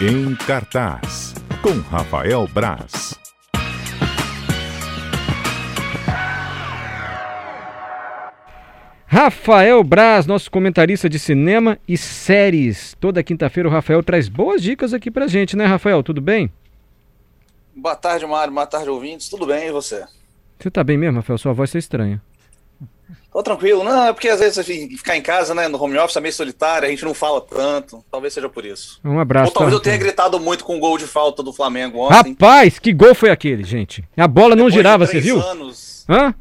Em cartaz, com Rafael Braz. Rafael Braz, nosso comentarista de cinema e séries. Toda quinta-feira o Rafael traz boas dicas aqui pra gente, né, Rafael? Tudo bem? Boa tarde, Mário. Boa tarde, ouvintes. Tudo bem, e você? Você tá bem mesmo, Rafael? Sua voz tá estranha. Tô tranquilo. Não, é porque às vezes ficar em casa, né, no home office é meio solitário, a gente não fala tanto. Talvez seja por isso. Um abraço. Ou talvez tá, eu tenha gritado muito com o gol de falta do Flamengo ontem. Rapaz, que gol foi aquele, gente? A bola não Depois girava, você viu? Anos, Hã?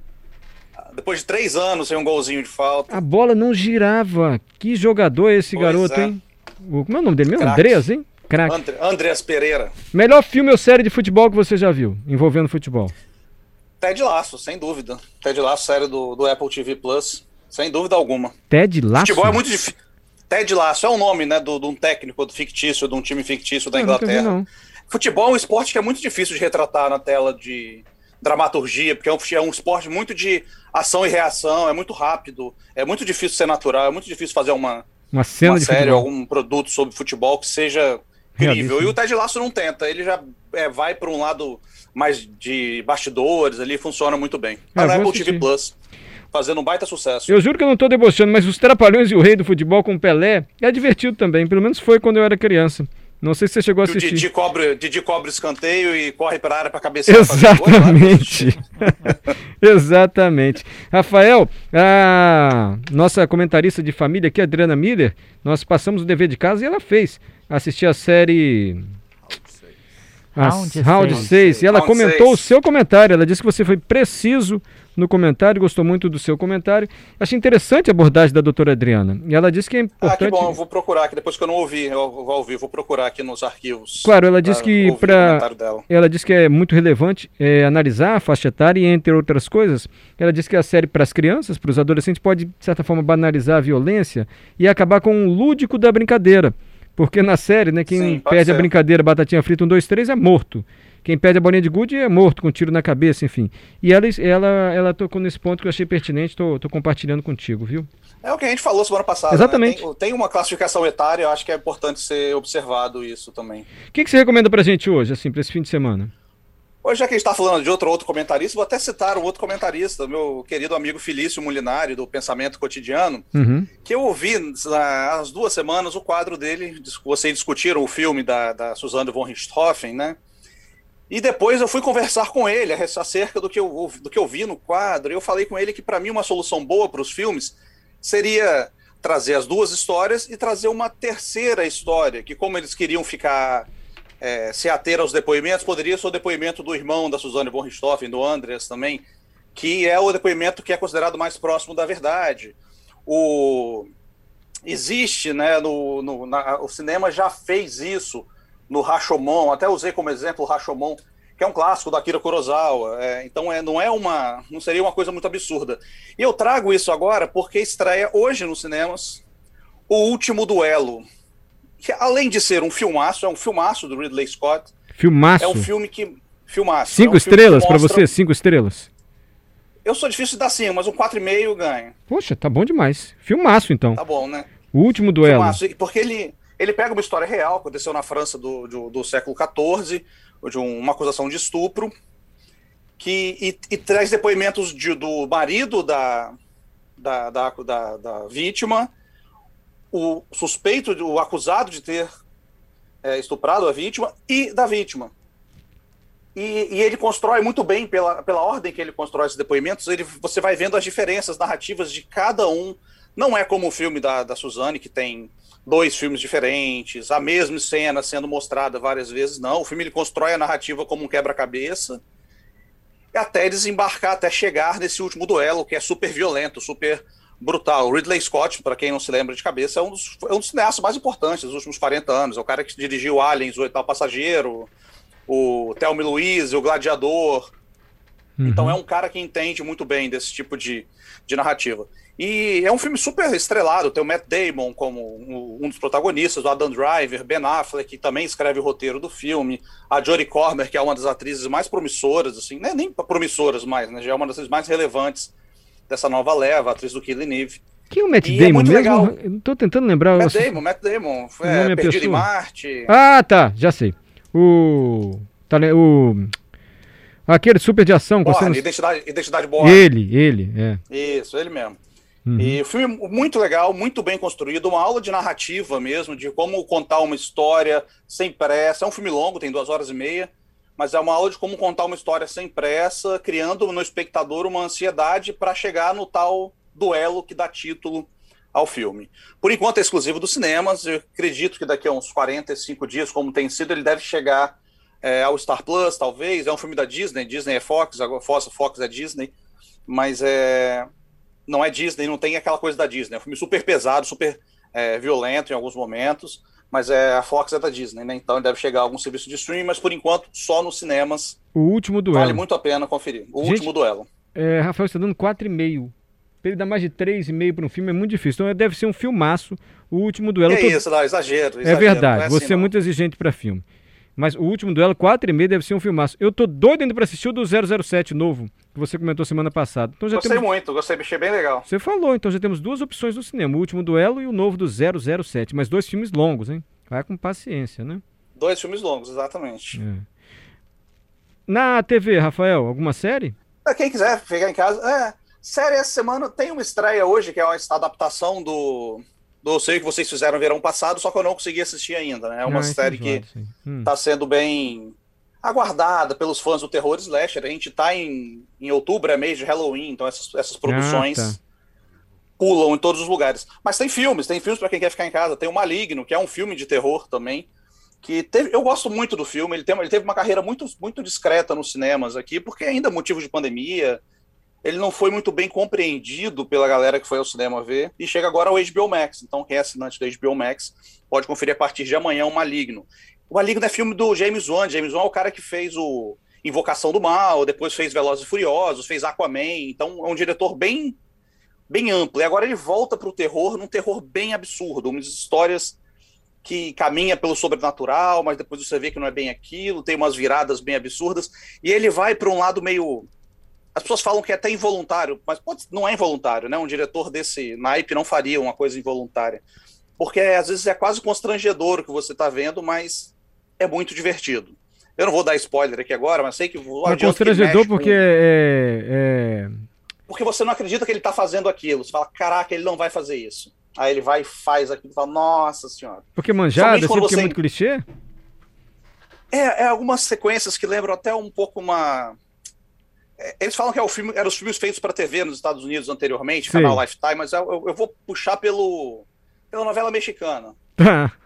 depois de três anos sem um golzinho de falta. A bola não girava. Que jogador é esse Pois garoto, é. hein? O, como é o nome dele mesmo? Andreas, hein? Craque. André, Andreas Pereira. Melhor filme ou série de futebol que você já viu, envolvendo futebol? Ted Laço, sem dúvida. Ted Laço, série do, do Apple TV Plus. Sem dúvida alguma. Ted Lasso? Futebol é muito difícil. Ted Laço é o nome, né, do- de um técnico do fictício, de um time fictício da Eu vi, Inglaterra. não. Futebol é um esporte que é muito difícil de retratar na tela de dramaturgia, porque é um, é um esporte muito de ação e reação, é muito rápido, é muito difícil ser natural, é muito difícil fazer uma, Uma cena uma de série, futebol. algum produto sobre futebol que seja incrível. E né? o Ted Lasso não tenta, ele já é, vai para um lado mais de bastidores ali, funciona muito bem. Tá É, Apple assistir. TV Plus, fazendo um baita sucesso. Eu juro que eu não tô debochando, mas os Trapalhões e o Rei do Futebol com Pelé é divertido também. Pelo menos foi quando eu era criança. Não sei se você chegou a Que o assistir. Didi cobre, Didi cobre escanteio e corre para a área para cabecear. gol, claro, Exatamente. Exatamente. Rafael, a nossa comentarista de família aqui, Adriana Miller, nós passamos o dever de casa e ela fez. Assistir a série. Round Round seis. 6. E ela Round comentou seis. o seu comentário. Ela disse que você foi preciso no comentário, gostou muito do seu comentário. Achei interessante a abordagem da doutora Adriana. E ela disse que é Ah, que importante. bom, eu vou procurar aqui, depois que eu não ouvi, eu vou ouvir, vou procurar aqui nos arquivos. Claro, ela disse que para ela disse que é muito relevante é, analisar a faixa etária e entre outras coisas, ela disse que a série para as crianças, para os adolescentes pode de certa forma banalizar a violência e acabar com o lúdico da brincadeira, porque na série, né, quem Sim, perde a ser. brincadeira batatinha frita um dois três é morto. Quem perde a bolinha de gude é morto com um tiro na cabeça, enfim. E ela ela ela tocou nesse ponto que eu achei pertinente, tô, tô compartilhando contigo, viu? É o que a gente falou semana passada. né? Exatamente. Tem, tem uma classificação etária, eu acho que é importante ser observado isso também. O que, que você recomenda pra gente hoje, assim, para esse fim de semana? Hoje, já que a gente está falando de outro outro comentarista, vou até citar um outro comentarista, meu querido amigo Felício Molinari, do Pensamento Cotidiano, Uhum. que eu ouvi há as duas semanas o quadro dele, vocês discutiram o filme da, da Suzanne von Richthofen, né? E depois eu fui conversar com ele acerca do que eu, do que eu vi no quadro. E eu falei com ele que, para mim, uma solução boa para os filmes seria trazer as duas histórias e trazer uma terceira história, que, como eles queriam ficar. É, se ater aos depoimentos, poderia ser o depoimento do irmão da Suzanne von Richthofen, do Andreas também, que é o depoimento que é considerado mais próximo da verdade. O, existe, né, no, no- na- o cinema já fez isso no Rashomon, até usei como exemplo o Rashomon, que é um clássico da Akira Kurosawa, é, então é, não é uma, não seria uma coisa muito absurda. E eu trago isso agora porque estreia hoje nos cinemas O Último Duelo, que além de ser um filmaço, é um filmaço do Ridley Scott, Filmaço. é um filme que filmaço. Cinco é um estrelas pra mostra- você? Cinco estrelas? Eu sou difícil de dar cinco, mas um 4,5 ganha. Poxa, tá bom demais. Filmaço, então. Tá bom, né? O último duelo. Filmaço, porque ele, ele pega uma história real, aconteceu na França do, do, do século XIV, de um- uma acusação de estupro, que, e, e traz depoimentos de- do marido da, da, da, da, da vítima, o suspeito, o acusado de ter é, estuprado a vítima e da vítima. E, e ele constrói muito bem, pela, pela ordem que ele constrói esses depoimentos, ele, você vai vendo as diferenças narrativas de cada um. Não é como o filme da, da Suzane, que tem dois filmes diferentes, a mesma cena sendo mostrada várias vezes. Não, o filme ele constrói a narrativa como um quebra-cabeça, até desembarcar, até chegar nesse último duelo, que é super violento, super brutal. O Ridley Scott, para quem não se lembra de cabeça, é um dos, é um dos cineastas mais importantes dos últimos 40 anos. É o cara que dirigiu Aliens, O Oitavo Passageiro, o Thelma e Louise, O Gladiador. Então é um cara que entende muito bem desse tipo de, de narrativa. E é um filme super estrelado, tem o Matt Damon como um dos protagonistas, o Adam Driver, Ben Affleck, que também escreve o roteiro do filme, a Jodie Comer, que é uma das atrizes mais promissoras, assim, não é nem promissoras mais, né, já é uma das mais relevantes dessa nova leva, a atriz do Killing Eve. Quem é o Matt E é Damon muito mesmo? legal. Tô tentando lembrar. Matt Eu- Damon, Matt Damon. O nome É, é Perdido em pessoa? Marte. Ah, tá, já sei. O. Tá, o. Aquele super de ação. com Borne, cenas- Identidade, Identidade Borne. Ele, ele, é. Isso, ele mesmo. Uhum. E o filme é muito legal, muito bem construído, uma aula de narrativa mesmo, de como contar uma história sem pressa. É um filme longo, tem duas horas e meia, mas é uma aula de como contar uma história sem pressa, criando no espectador uma ansiedade para chegar no tal duelo que dá título ao filme. Por enquanto é exclusivo dos cinemas, eu acredito que daqui a uns 45 dias, como tem sido, ele deve chegar é, ao Star Plus, talvez. É um filme da Disney, Disney é Fox, agora Fox, é Disney, mas é não é Disney, não tem aquela coisa da Disney. É um filme super pesado, super é, violento em alguns momentos, mas é, a Fox é da Disney, né? Então ele deve chegar a algum serviço de streaming, mas por enquanto só nos cinemas. O último duelo. Vale muito a pena conferir. O Gente, último duelo. É, Rafael está dando 4,5. Pra ele dar mais de 3,5 para um filme é muito difícil. Então deve ser um filmaço. O último duelo. Que tô- isso, não, exagero, É exagero, verdade, não é assim, você é não. muito exigente pra filme. Mas o último duelo, 4,5 deve ser um filmaço. Eu tô doido ainda pra assistir o do 007 novo, que você comentou semana passada. Então já Gostei temos... muito, gostei, achei bem legal. Você falou, então já temos duas opções no cinema: o último duelo e o novo do 007. Mas dois filmes longos, hein? Vai com paciência, né? Dois filmes longos, exatamente. É. Na TV, Rafael, alguma série? Pra quem quiser pegar em casa. É, série essa semana tem uma estreia hoje, que é uma adaptação do. Do sei que vocês fizeram verão passado, só que eu não consegui assistir ainda, né? É uma Ah, série que enjoado, sim. Hum. está sendo bem aguardada pelos fãs do terror slasher. A gente está em, em outubro, é mês de Halloween, então essas, essas produções Ah, tá. pulam em todos os lugares. Mas tem filmes, tem filmes para quem quer ficar em casa. Tem o Maligno, que é um filme de terror também. Que teve, eu gosto muito do filme. Ele, tem, ele teve uma carreira muito, muito discreta nos cinemas aqui, porque ainda é motivo de pandemia. Ele não foi muito bem compreendido pela galera que foi ao cinema ver. E chega agora ao HBO Max. Então, quem é assinante do HBO Max pode conferir a partir de amanhã o Maligno. O Maligno é filme do James Wan. James Wan é o cara que fez o Invocação do Mal, depois fez Velozes e Furiosos, fez Aquaman. Então, é um diretor bem, bem amplo. E agora ele volta para o terror, num terror bem absurdo. Umas histórias que caminha pelo sobrenatural, mas depois você vê que não é bem aquilo, tem umas viradas bem absurdas. E ele vai para um lado meio as pessoas falam que é até involuntário, mas pode, não é involuntário, né? Um diretor desse naipe não faria uma coisa involuntária. Porque às vezes é quase constrangedor o que você está vendo, mas é muito divertido. Eu não vou dar spoiler aqui agora, mas sei que vou É constrangedor porque é, é- Porque você não acredita que ele está fazendo aquilo. Você fala, caraca, ele não vai fazer isso. Aí ele vai e faz aquilo e fala, nossa senhora. Porque manjada, Somente assim, é você- muito clichê? É, é algumas sequências que lembram até um pouco uma. Eles falam que é o filme, eram os filmes feitos para TV nos Estados Unidos anteriormente, Sim. canal Lifetime, mas eu, eu- vou puxar pelo pela novela mexicana. Tá,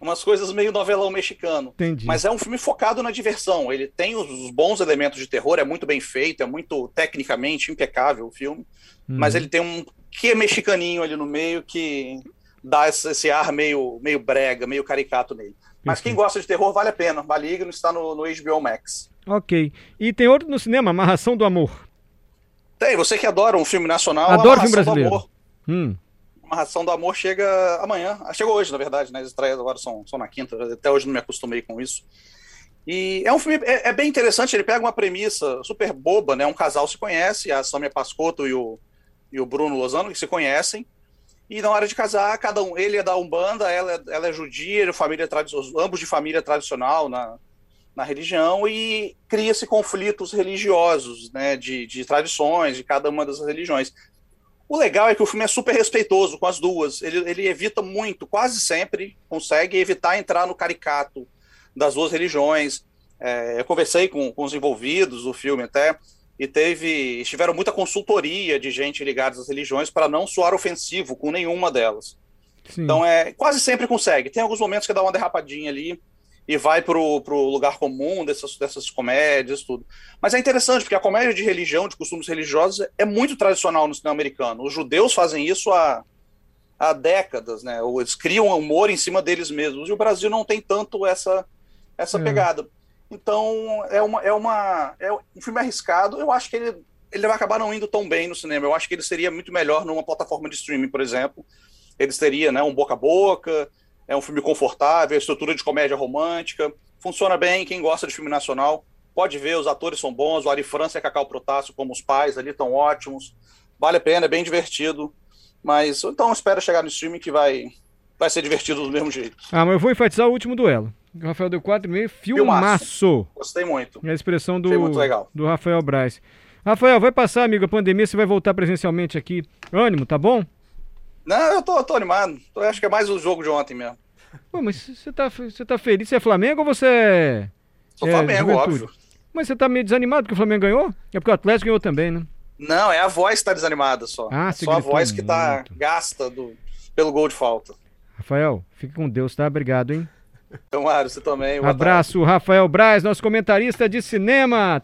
Umas coisas meio novelão mexicano. entendi. Mas é um filme focado na diversão. Ele tem os, bons elementos de terror, é muito bem feito, é muito tecnicamente impecável o filme. Uhum. Mas ele tem um que mexicaninho ali no meio que dá esse, esse ar meio, meio brega, meio caricato nele. Mas quem gosta de terror vale a pena. Maligno está no, no HBO Max. Ok. E tem outro no cinema, Amarração do Amor. Tem, você que adora um filme nacional, Adoro filme brasileiro. Do Amor. Hum. Amarração do Amor chega amanhã. Ah, Chegou hoje, na verdade, né? As estreias agora são, são na quinta. Até hoje não me acostumei com isso. E é um filme, é, é bem interessante. Ele pega uma premissa super boba, né? Um casal se conhece, a Samia Pascotto e o, e o Bruno Lozano, que se conhecem. E na hora de casar, cada um, ele é da Umbanda, ela, é- ela é judia, de família ambos de família tradicional na, na religião, e cria-se conflitos religiosos, né? De, de tradições de cada uma das religiões. O legal é que o filme é super respeitoso com as duas. Ele, ele evita muito, quase sempre consegue evitar entrar no caricato das duas religiões. É, eu conversei com, com os envolvidos do filme até, e teve. tiveram muita consultoria de gente ligada às religiões para não soar ofensivo com nenhuma delas. Sim. Então é quase sempre consegue. Tem alguns momentos que dá uma derrapadinha ali e vai pro, pro lugar comum dessas, dessas comédias, tudo. Mas é interessante, porque a comédia de religião, de costumes religiosos, é muito tradicional no cinema americano. Os judeus fazem isso há, há décadas, né? Ou Eles criam humor em cima deles mesmos. E o Brasil não tem tanto essa, essa É. pegada. Então, é uma, é uma. É um filme arriscado. Eu acho que ele, ele vai acabar não indo tão bem no cinema. Eu acho que ele seria muito melhor numa plataforma de streaming, por exemplo. Ele teria né, um boca a boca, é um filme confortável, estrutura de comédia romântica. Funciona bem, quem gosta de filme nacional pode ver, os atores são bons, o Ari França e Cacau Protássio como os pais ali estão ótimos. Vale a pena, é bem divertido. Mas então espera chegar no streaming que vai, vai ser divertido do mesmo jeito. Ah, mas eu vou enfatizar o último duelo. O Rafael deu 4,5, filmaço. Gostei muito. É a expressão muito do, legal. do Rafael Braz. Rafael, vai passar, amigo, a pandemia, você vai voltar presencialmente aqui. Ânimo, tá bom? Não, eu tô, eu tô animado. Eu acho que é mais o jogo de ontem mesmo. Pô, mas você tá, você tá feliz? Você é Flamengo ou você é. Sou é, Flamengo, Juventude? óbvio. Mas você tá meio desanimado porque o Flamengo ganhou? É porque o Atlético ganhou também, né? Não, é a voz que tá desanimada só. Ah, você só a voz que tá muito. gasta do, pelo gol de falta. Rafael, fique com Deus, tá? Obrigado, hein? Então, Mário, você também. tarde. Abraço, Rafael Braz, nosso comentarista de cinema.